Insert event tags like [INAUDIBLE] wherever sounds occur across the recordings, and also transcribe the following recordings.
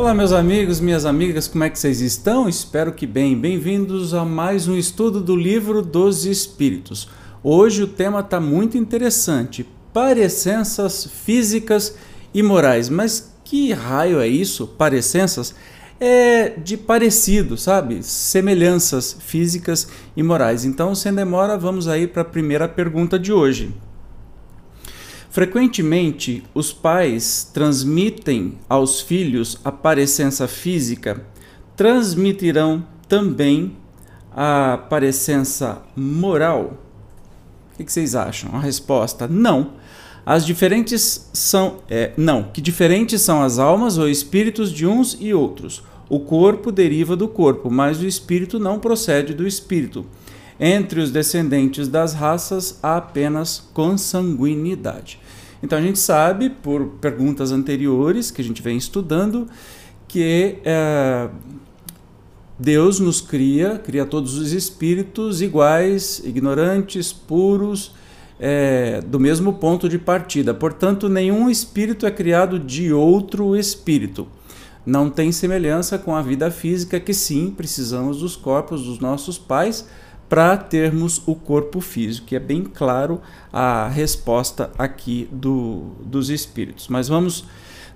Olá, meus amigos, minhas amigas, como é que vocês estão? Espero que bem. Bem-vindos a mais um estudo do livro dos Espíritos. Hoje o tema está muito interessante: parecenças físicas e morais. Mas que raio é isso? Parecenças? É de parecido, sabe? Semelhanças físicas e morais. Então, sem demora, vamos aí para a primeira pergunta de hoje. Frequentemente, os pais transmitem aos filhos a parecença física, transmitirão também a parecença moral? O que vocês acham? A resposta: não. As diferentes são. É, não, que diferentes são as almas ou espíritos de uns e outros. O corpo deriva do corpo, mas o espírito não procede do espírito. Entre os descendentes das raças há apenas consanguinidade. Então a gente sabe, por perguntas anteriores que a gente vem estudando, que é, Deus nos cria, cria todos os espíritos iguais, ignorantes, puros, é, do mesmo ponto de partida. Portanto, nenhum espírito é criado de outro espírito. Não tem semelhança com a vida física, que sim, precisamos dos corpos dos nossos pais para termos o corpo físico, que é bem claro a resposta aqui do, dos espíritos. Mas vamos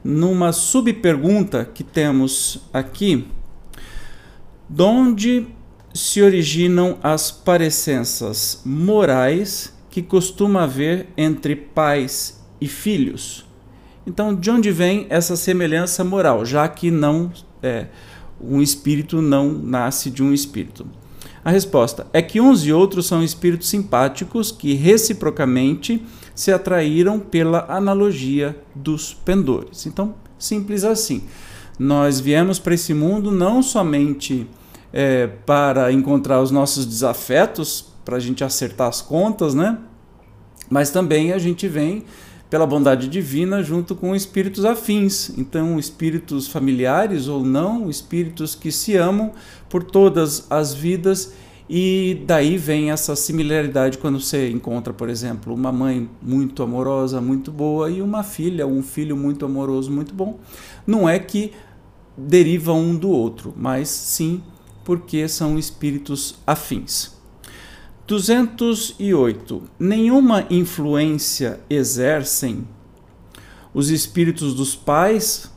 numa subpergunta que temos aqui, de onde se originam as parecenças morais que costuma haver entre pais e filhos? Então, de onde vem essa semelhança moral, já que não é, um espírito não nasce de um espírito? A resposta é que uns e outros são espíritos simpáticos que reciprocamente se atraíram pela analogia dos pendores. Então, simples assim. Nós viemos para esse mundo não somente é, para encontrar os nossos desafetos, para a gente acertar as contas, né? Mas também a gente vem pela bondade divina junto com espíritos afins. Então, espíritos familiares ou não, espíritos que se amam por todas as vidas. E daí vem essa similaridade quando você encontra, por exemplo, uma mãe muito amorosa, muito boa, e uma filha, um filho muito amoroso, muito bom. Não é que deriva um do outro, mas sim porque são espíritos afins. 208. Nenhuma influência exercem os espíritos dos pais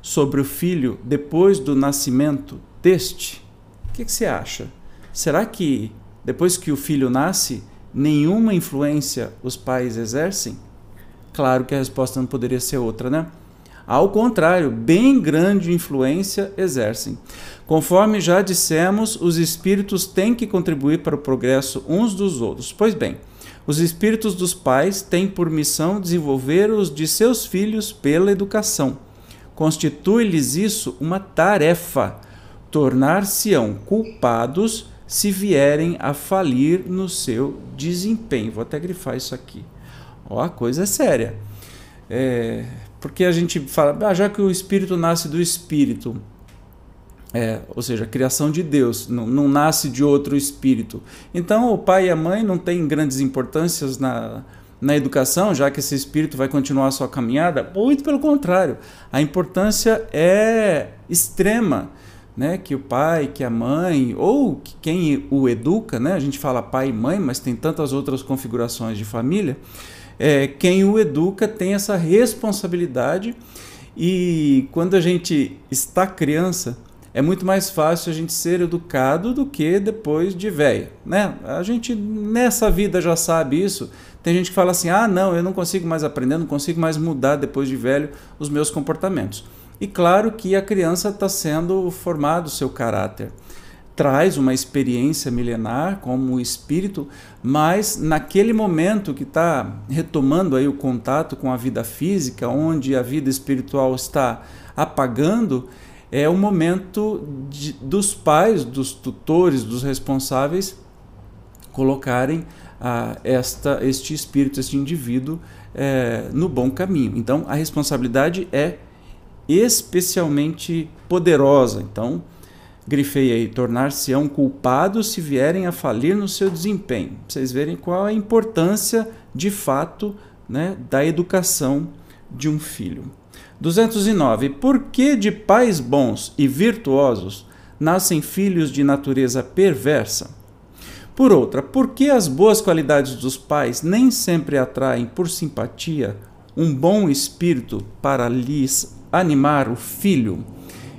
sobre o filho depois do nascimento deste? O que, que você acha? Será que depois que o filho nasce, nenhuma influência os pais exercem? Claro que a resposta não poderia ser outra, né? Ao contrário, bem grande influência exercem. Conforme já dissemos, os espíritos têm que contribuir para o progresso uns dos outros. Pois bem, os espíritos dos pais têm por missão desenvolver os de seus filhos pela educação. Constitui-lhes isso uma tarefa. Tornar-se-ão culpados se vierem a falir no seu desempenho. Vou até grifar isso aqui. Ó, a coisa é séria. É, porque a gente fala, ah, já que o espírito nasce do espírito, é, ou seja, a criação de Deus, não, não, nasce de outro espírito. Então o pai e a mãe não têm grandes importâncias na, na educação, já que esse espírito vai continuar a sua caminhada. Muito pelo contrário, a importância é extrema. Né, que o pai, que a mãe, ou que quem o educa, né, a gente fala pai e mãe, mas tem tantas outras configurações de família, é, quem o educa tem essa responsabilidade e quando a gente está criança, é muito mais fácil a gente ser educado do que depois de velho, né? A gente nessa vida já sabe isso. Tem gente que fala assim: "Ah, não, eu não consigo mais aprender, não consigo mais mudar depois de velho os meus comportamentos". E claro que a criança está sendo formado o seu caráter traz uma experiência milenar como espírito, mas naquele momento que está retomando aí o contato com a vida física, onde a vida espiritual está apagando, é o momento de, dos pais, dos tutores, dos responsáveis colocarem ah, esta, este espírito, este indivíduo é, no bom caminho. Então a responsabilidade é especialmente poderosa. Então grifei aí, tornar-se-ão culpados se vierem a falir no seu desempenho. Pra vocês verem qual a importância de fato né, da educação de um filho. 209. Por que de pais bons e virtuosos nascem filhos de natureza perversa? Por outra, por que as boas qualidades dos pais nem sempre atraem por simpatia um bom espírito para lhes animar o filho?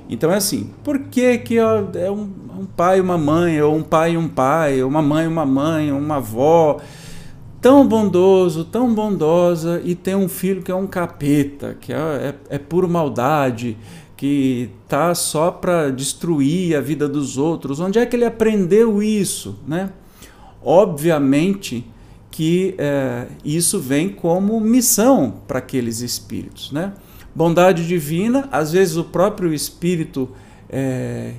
Então é assim, por que, que é um, um pai e uma mãe, ou um pai e um pai, ou uma mãe e uma mãe, ou uma avó, tão bondoso, tão bondosa, e tem um filho que é um capeta, que é, é, é puro maldade, que tá só para destruir a vida dos outros. Onde é que ele aprendeu isso, né? Obviamente que é, isso vem como missão para aqueles espíritos, né? Bondade divina, às vezes o próprio espírito é,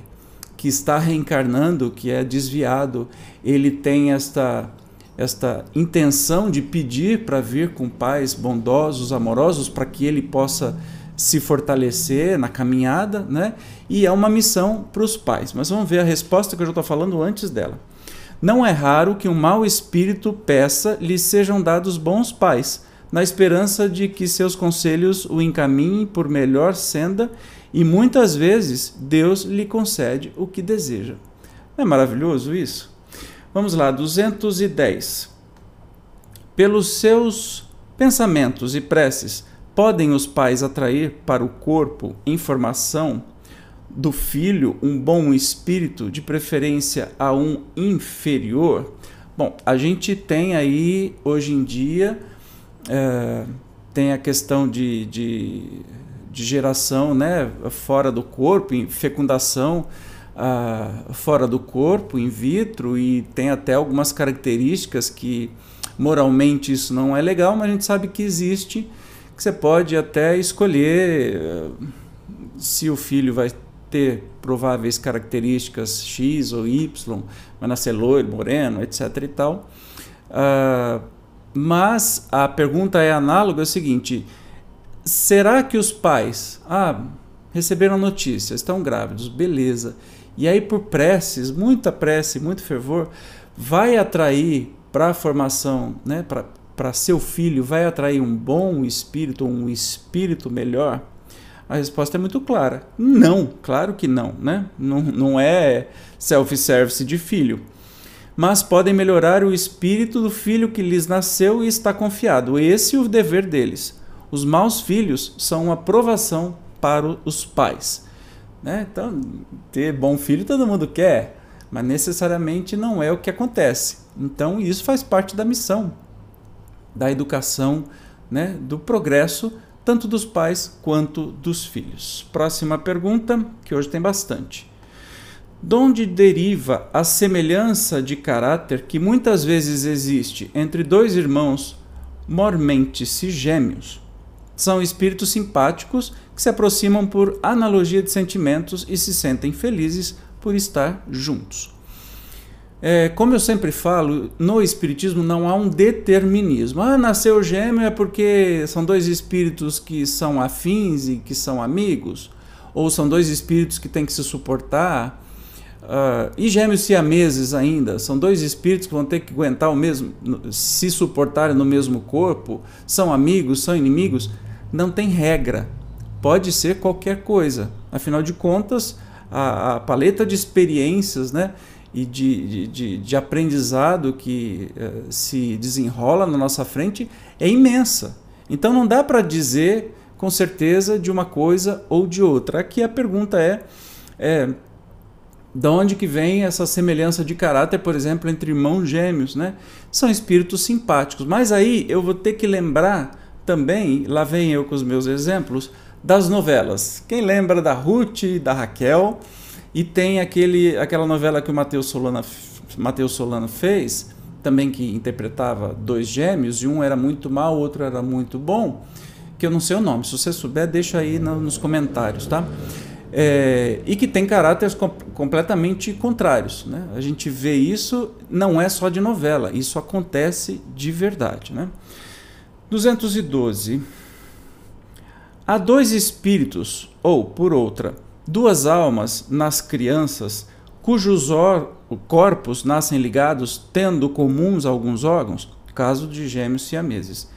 que está reencarnando, que é desviado, ele tem esta esta intenção de pedir para vir com pais bondosos, amorosos, para que ele possa se fortalecer na caminhada, né? E é uma missão para os pais. Mas vamos ver a resposta que eu já estou falando antes dela. Não é raro que um mau espírito peça lhe sejam dados bons pais, na esperança de que seus conselhos o encaminhem por melhor senda, e muitas vezes Deus lhe concede o que deseja. Não é maravilhoso isso? Vamos lá, 210. Pelos seus pensamentos e preces, podem os pais atrair para o corpo informação do filho um bom espírito, de preferência a um inferior? Bom, a gente tem aí, hoje em dia, é, tem a questão de, de, de, geração né, fora do corpo, fecundação uh, fora do corpo, in vitro, e tem até algumas características que moralmente isso não é legal, mas a gente sabe que existe, que você pode até escolher uh, se o filho vai ter prováveis características X ou Y, vai nascer loiro, moreno, etc. e tal. Uh, mas a pergunta é análoga, é o seguinte: será que os pais, ah, receberam notícia, estão grávidos, beleza. E aí por preces, muita prece, muito fervor, vai atrair para a formação, né, para seu filho, vai atrair um bom espírito, um espírito melhor? A resposta é muito clara. Não, claro que não, né? Não, não é self-service de filho. Mas podem melhorar o espírito do filho que lhes nasceu e está confiado. Esse é o dever deles. Os maus filhos são uma provação para os pais. Né? Então, ter bom filho todo mundo quer, mas necessariamente não é o que acontece. Então, isso faz parte da missão da educação, né? do progresso tanto dos pais quanto dos filhos. Próxima pergunta, que hoje tem bastante. De onde deriva a semelhança de caráter que muitas vezes existe entre dois irmãos mormente-se gêmeos? São espíritos simpáticos que se aproximam por analogia de sentimentos e se sentem felizes por estar juntos. É, como eu sempre falo, no Espiritismo não há um determinismo. Ah, nasceu gêmeo é porque são dois espíritos que são afins e que são amigos, ou são dois espíritos que têm que se suportar. Uh, e gêmeos siameses ainda, são dois espíritos que vão ter que aguentar o mesmo, se suportarem no mesmo corpo, são amigos, são inimigos. Não tem regra, pode ser qualquer coisa. Afinal de contas, a, a paleta de experiências, né? e de, de, de aprendizado que uh, se desenrola na nossa frente é imensa. Então não dá para dizer com certeza de uma coisa ou de outra. Aqui a pergunta é, é de onde que vem essa semelhança de caráter, por exemplo, entre irmãos gêmeos, né? São espíritos simpáticos. Mas aí eu vou ter que lembrar também, lá vem eu com os meus exemplos, das novelas. Quem lembra da Ruth da Raquel? E tem aquele, aquela novela que o Matheus Solano, Mateus Solano fez, também que interpretava dois gêmeos, e um era muito mal, o outro era muito bom, que eu não sei o nome. Se você souber, deixa aí no, nos comentários, tá? É, e que tem caráteres com, completamente contrários. Né? A gente vê isso, não é só de novela, isso acontece de verdade. Né? 212. Há dois espíritos, ou, por outra, duas almas nas crianças, cujos corpos nascem ligados, tendo comuns alguns órgãos, caso de gêmeos siameses.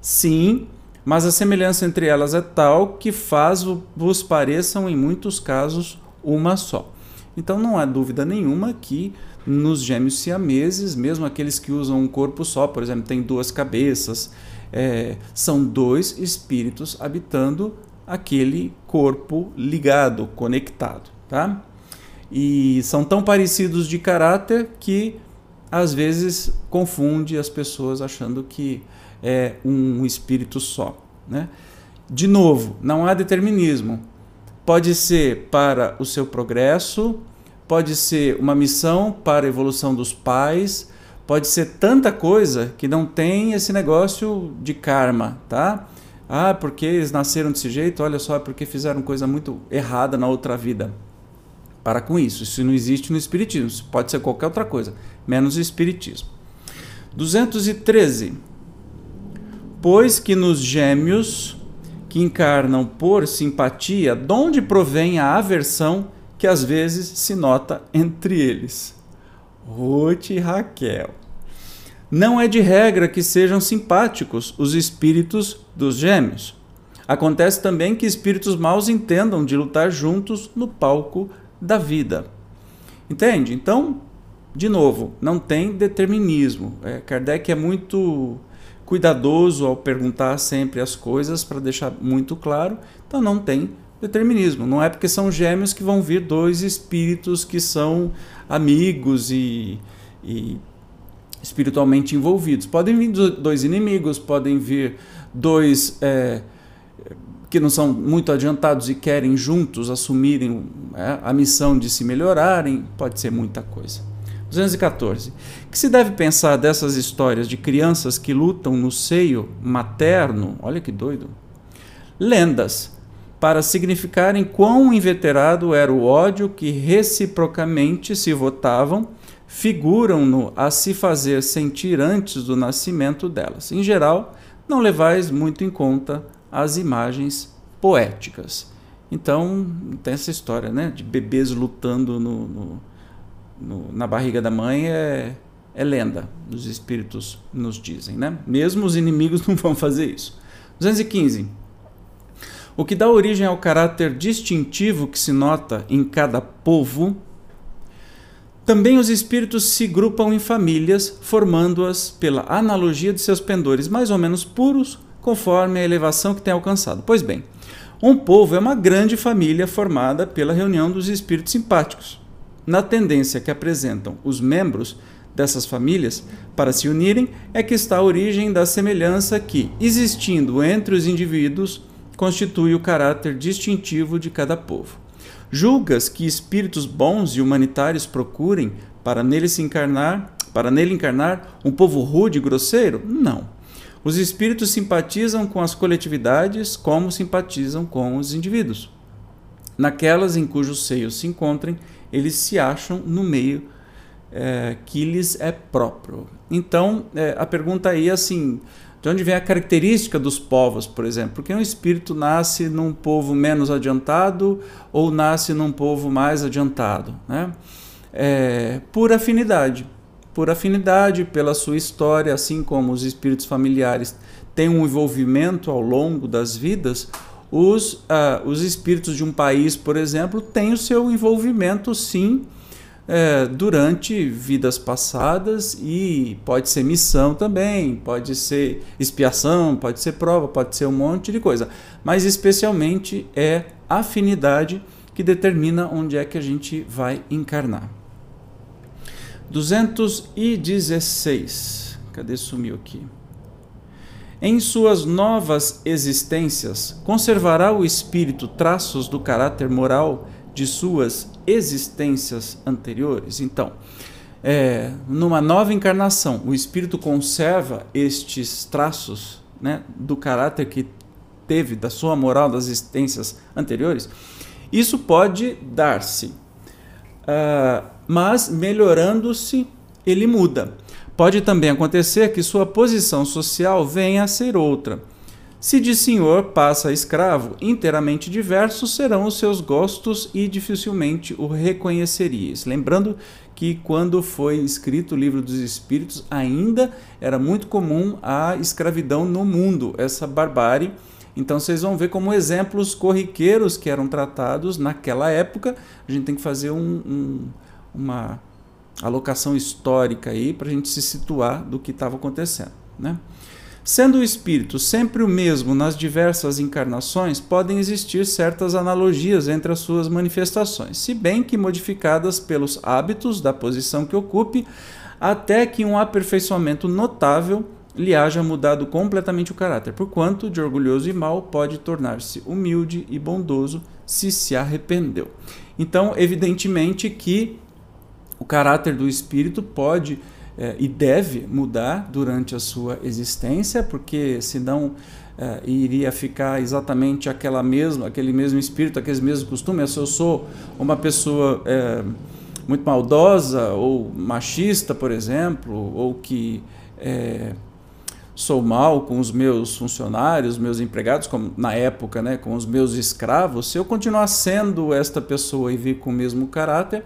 Sim, mas a semelhança entre elas é tal que faz-vos pareçam, em muitos casos, uma só. Então não há dúvida nenhuma que nos gêmeos siameses, mesmo aqueles que usam um corpo só, por exemplo, tem duas cabeças, é, são dois espíritos habitando aquele corpo ligado, conectado, tá? E são tão parecidos de caráter que às vezes confunde as pessoas achando que é um espírito só, né? De novo, não há determinismo. Pode ser para o seu progresso, pode ser uma missão para a evolução dos pais, pode ser tanta coisa que não tem esse negócio de karma, tá? Ah, porque eles nasceram desse jeito, olha só, é porque fizeram coisa muito errada na outra vida. Para com isso, isso não existe no Espiritismo, isso pode ser qualquer outra coisa, menos o Espiritismo. 213. Pois que nos gêmeos que encarnam por simpatia, de onde provém a aversão que às vezes se nota entre eles? Ruth e Raquel. Não é de regra que sejam simpáticos os espíritos dos gêmeos. Acontece também que espíritos maus entendam de lutar juntos no palco da vida. Entende? Então, de novo, não tem determinismo. É, Kardec é muito cuidadoso ao perguntar sempre as coisas para deixar muito claro. Então, não tem determinismo. Não é porque são gêmeos que vão vir dois espíritos que são amigos e, e espiritualmente envolvidos. Podem vir dois inimigos, podem vir dois é, que não são muito adiantados e querem juntos assumirem é, a missão de se melhorarem, pode ser muita coisa. 214. Que se deve pensar dessas histórias de crianças que lutam no seio materno? Olha que doido. Lendas para significarem quão inveterado era o ódio que reciprocamente se votavam, figuram-no a se fazer sentir antes do nascimento delas. Em geral, não levais muito em conta as imagens poéticas. Então, tem essa história né, de bebês lutando no, no, no, na barriga da mãe, é, é lenda, os espíritos nos dizem. Né? Mesmo os inimigos [LAUGHS] não vão fazer isso. 215 o que dá origem ao caráter distintivo que se nota em cada povo. Também os espíritos se grupam em famílias, formando-as pela analogia de seus pendores mais ou menos puros, conforme a elevação que tem alcançado. Pois bem, um povo é uma grande família formada pela reunião dos espíritos simpáticos. Na tendência que apresentam os membros dessas famílias para se unirem, é que está a origem da semelhança que, existindo entre os indivíduos, constitui o caráter distintivo de cada povo. Julgas que espíritos bons e humanitários procurem para nele se encarnar, para nele encarnar um povo rude e grosseiro? Não. Os espíritos simpatizam com as coletividades como simpatizam com os indivíduos. Naquelas em cujo seio se encontrem, eles se acham no meio é, que lhes é próprio. Então, é, a pergunta aí é assim: de onde vem a característica dos povos, por exemplo? Porque um espírito nasce num povo menos adiantado ou nasce num povo mais adiantado? Né? É, por afinidade. Por afinidade, pela sua história, assim como os espíritos familiares têm um envolvimento ao longo das vidas, os, uh, os espíritos de um país, por exemplo, têm o seu envolvimento, sim, é, durante vidas passadas e pode ser missão também, pode ser expiação, pode ser prova, pode ser um monte de coisa, mas especialmente é afinidade que determina onde é que a gente vai encarnar. 216. Cadê sumiu aqui? Em suas novas existências, conservará o espírito traços do caráter moral de suas existências anteriores. Então, é, numa nova encarnação, o espírito conserva estes traços né, do caráter que teve, da sua moral das existências anteriores. Isso pode dar-se, uh, mas melhorando-se, ele muda. Pode também acontecer que sua posição social venha a ser outra Se de senhor passa a escravo, inteiramente diversos serão os seus gostos e dificilmente o reconheceríeis. Lembrando que quando foi escrito o livro dos Espíritos, ainda era muito comum a escravidão no mundo, essa barbárie. Então vocês vão ver como exemplos corriqueiros que eram tratados naquela época. A gente tem que fazer um, um, uma alocação histórica aí para a gente se situar do que estava acontecendo. Né? Sendo o espírito sempre o mesmo nas diversas encarnações, podem existir certas analogias entre as suas manifestações, se bem que modificadas pelos hábitos da posição que ocupe, até que um aperfeiçoamento notável lhe haja mudado completamente o caráter, porquanto de orgulhoso e mau pode tornar-se humilde e bondoso se se arrependeu. Então, evidentemente que o caráter do espírito pode é, e deve mudar durante a sua existência, porque senão é, iria ficar exatamente aquela mesma, aquele mesmo espírito, aqueles mesmos costumes. Se eu sou uma pessoa é, muito maldosa ou machista, por exemplo, ou que sou mal com os meus funcionários, meus empregados, como na época, né, com os meus escravos, se eu continuar sendo esta pessoa e vir com o mesmo caráter,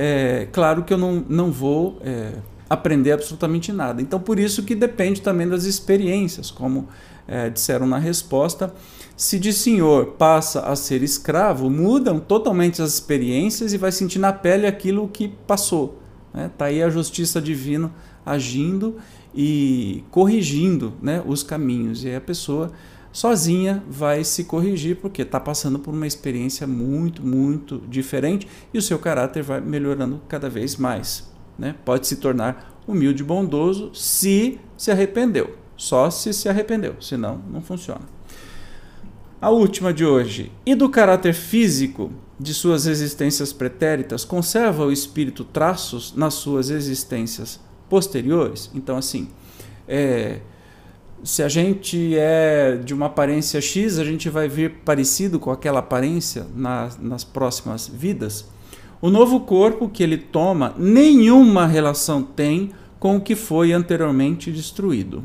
é claro que eu não, não vou é, aprender absolutamente nada. Então, por isso que depende também das experiências, como é, disseram na resposta. Se de senhor passa a ser escravo, mudam totalmente as experiências e vai sentir na pele aquilo que passou. Está né? Tá aí a justiça divina agindo e corrigindo né, os caminhos. E aí a pessoa sozinha vai se corrigir porque está passando por uma experiência muito, muito diferente e o seu caráter vai melhorando cada vez mais né, pode se tornar humilde e bondoso se se arrependeu. Só se se arrependeu, senão não funciona. A última de hoje. E do caráter físico de suas existências pretéritas, conserva o espírito traços nas suas existências posteriores? Então, assim, é, se a gente é de uma aparência X, a gente vai vir parecido com aquela aparência na, nas próximas vidas? O novo corpo que ele toma nenhuma relação tem com o que foi anteriormente destruído.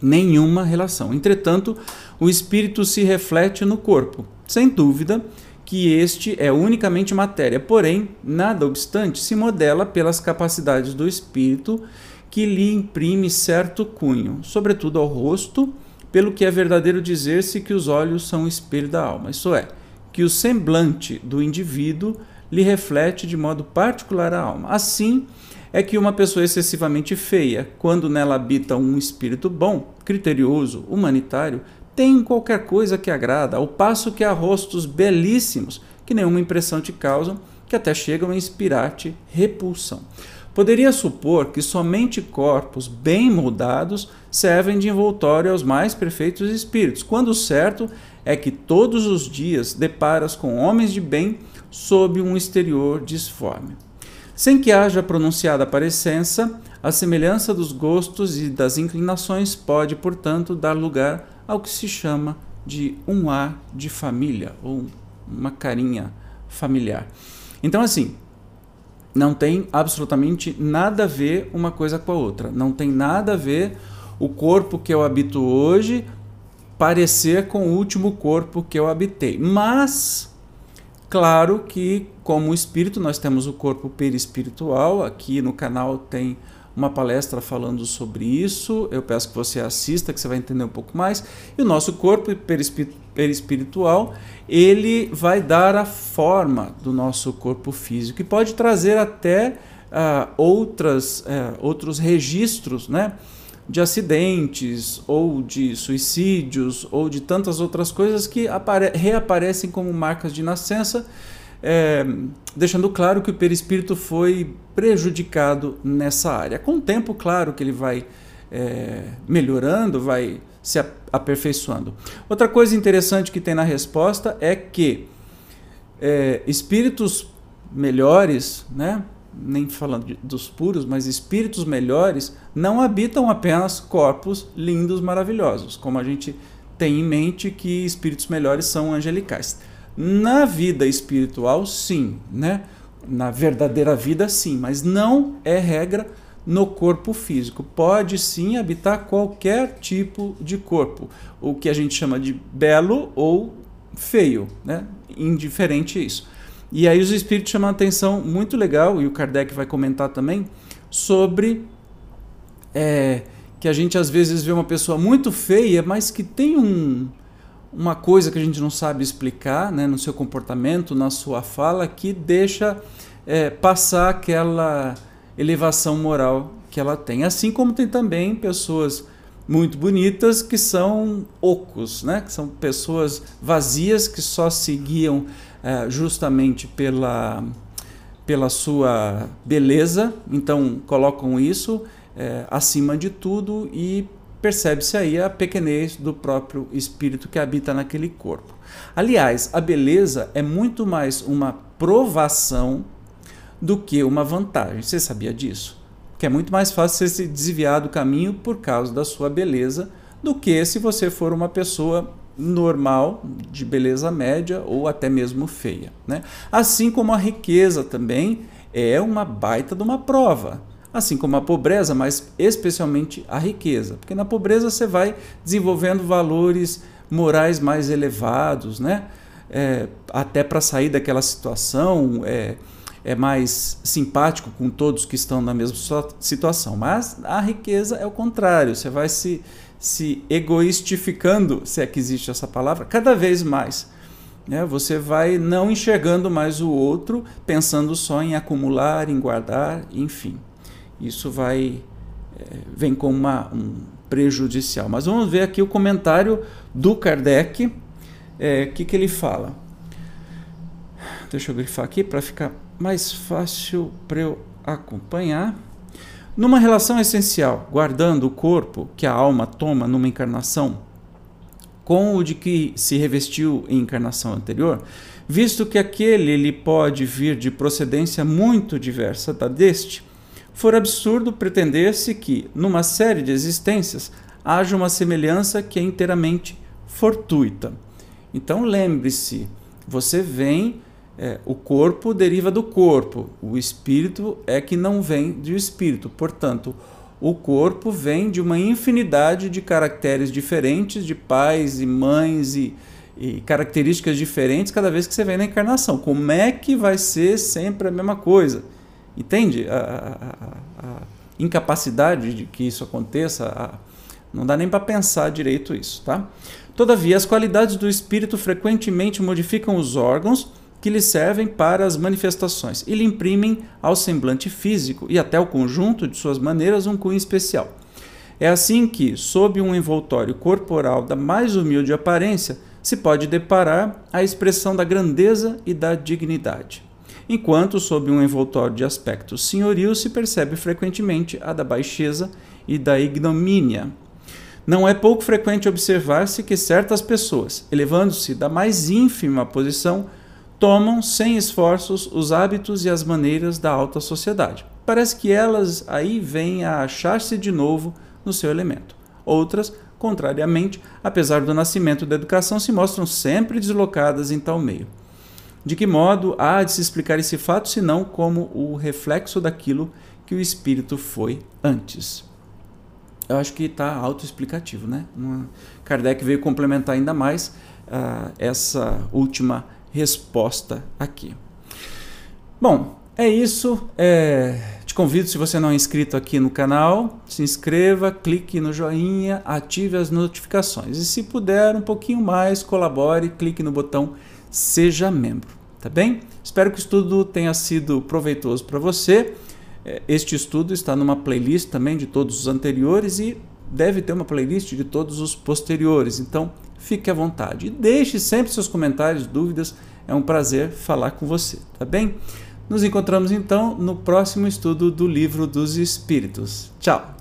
Nenhuma relação. Entretanto, o espírito se reflete no corpo. Sem dúvida que este é unicamente matéria, porém, nada obstante, se modela pelas capacidades do espírito que lhe imprime certo cunho, sobretudo ao rosto, pelo que é verdadeiro dizer-se que os olhos são o espelho da alma, isso é, que o semblante do indivíduo lhe reflete de modo particular a alma. Assim é que uma pessoa excessivamente feia, quando nela habita um espírito bom, criterioso, humanitário, tem qualquer coisa que agrada, ao passo que há rostos belíssimos que nenhuma impressão te causam, que até chegam a inspirar-te repulsão. Poderia supor que somente corpos bem moldados servem de envoltório aos mais perfeitos espíritos, quando o certo é que todos os dias deparas com homens de bem sob um exterior disforme. Sem que haja pronunciada parecença, a semelhança dos gostos e das inclinações pode, portanto, dar lugar ao que se chama de um ar de família, ou uma carinha familiar. Então, assim, não tem absolutamente nada a ver uma coisa com a outra. Não tem nada a ver o corpo que eu habito hoje parecer com o último corpo que eu habitei. Mas Claro que, como espírito, nós temos o corpo perispiritual. Aqui no canal tem uma palestra falando sobre isso. Eu peço que você assista, que você vai entender um pouco mais. E o nosso corpo perispiritual, ele vai dar a forma do nosso corpo físico e pode trazer até uh, outras, uh, outros registros, né? de acidentes ou de suicídios ou de tantas outras coisas que reaparecem como marcas de nascença, é, deixando claro que o perispírito foi prejudicado nessa área. Com o tempo, claro que ele vai é, melhorando, vai se aperfeiçoando. Outra coisa interessante que tem na resposta é que é, espíritos melhores, né, nem falando de, dos puros, mas espíritos melhores, não habitam apenas corpos lindos, maravilhosos, como a gente tem em mente que espíritos melhores são angelicais. Na vida espiritual, sim, né? Na verdadeira vida, sim, mas não é regra no corpo físico. Pode sim habitar qualquer tipo de corpo, o que a gente chama de belo ou feio, né? indiferente isso. E aí os espíritos chamam a atenção muito legal, e o Kardec vai comentar também, sobre é, que a gente às vezes vê uma pessoa muito feia, mas que tem um, uma coisa que a gente não sabe explicar né, no seu comportamento, na sua fala, que deixa é, passar aquela elevação moral que ela tem. Assim como tem também pessoas muito bonitas que são ocos, né? que são pessoas vazias que só seguiam é, justamente pela, pela sua beleza, então colocam isso é, acima de tudo e percebe-se aí a pequenez do próprio espírito que habita naquele corpo. Aliás, a beleza é muito mais uma provação do que uma vantagem. Você sabia disso? Que é muito mais fácil você se desviar do caminho por causa da sua beleza do que se você for uma pessoa normal, de beleza média ou até mesmo feia. Né? Assim como a riqueza também é uma baita de uma prova. Assim como a pobreza, mas especialmente a riqueza. Porque na pobreza você vai desenvolvendo valores morais mais elevados, né? É, até para sair daquela situação. É, é mais simpático com todos que estão na mesma situação. Mas a riqueza é o contrário, você vai se, se egoistificando, se é que existe essa palavra, cada vez mais. Né? Você vai não enxergando mais o outro, pensando só em acumular, em guardar, enfim. Isso vai é, vem com uma, um prejudicial. Mas vamos ver aqui o comentário do Kardec, o é, que, que ele fala. Deixa eu grifar aqui para ficar mais fácil para eu acompanhar. Numa relação essencial, guardando o corpo que a alma toma numa encarnação com o de que se revestiu em encarnação anterior, visto que aquele ele pode vir de procedência muito diversa da deste, for absurdo pretender-se que, numa série de existências, haja uma semelhança que é inteiramente fortuita. Então lembre-se, você vem é, o corpo deriva do corpo, o espírito é que não vem do espírito. Portanto, o corpo vem de uma infinidade de caracteres diferentes, de pais e mães e, e características diferentes cada vez que você vem na encarnação. Como é que vai ser sempre a mesma coisa? Entende? A, a, a incapacidade de que isso aconteça, não dá nem para pensar direito isso, tá? Todavia, as qualidades do espírito frequentemente modificam os órgãos que lhe servem para as manifestações e lhe imprimem ao semblante físico e até ao conjunto de suas maneiras um cunho especial. É assim que, sob um envoltório corporal da mais humilde aparência, se pode deparar a expressão da grandeza e da dignidade, enquanto sob um envoltório de aspecto senhoril se percebe frequentemente a da baixeza e da ignomínia. Não é pouco frequente observar-se que certas pessoas, elevando-se da mais ínfima posição, tomam sem esforços os hábitos e as maneiras da alta sociedade. Parece que elas aí vêm a achar-se de novo no seu elemento. Outras, contrariamente, apesar do nascimento da educação, se mostram sempre deslocadas em tal meio. De que modo há de se explicar esse fato, senão como o reflexo daquilo que o espírito foi antes? Eu acho que está autoexplicativo, né? Kardec veio complementar ainda mais uh, essa última resposta aqui. Bom, é isso. É, te convido, se você não é inscrito aqui no canal, se inscreva, clique no joinha, ative as notificações. E se puder um pouquinho mais, colabore, clique no botão Seja Membro. Tá bem? Espero que o estudo tenha sido proveitoso para você. É, este estudo está numa playlist também de todos os anteriores e deve ter uma playlist de todos os posteriores. Então, fique à vontade. E deixe sempre seus comentários, dúvidas. É um prazer falar com você, tá bem? Nos encontramos então no próximo estudo do Livro dos Espíritos. Tchau!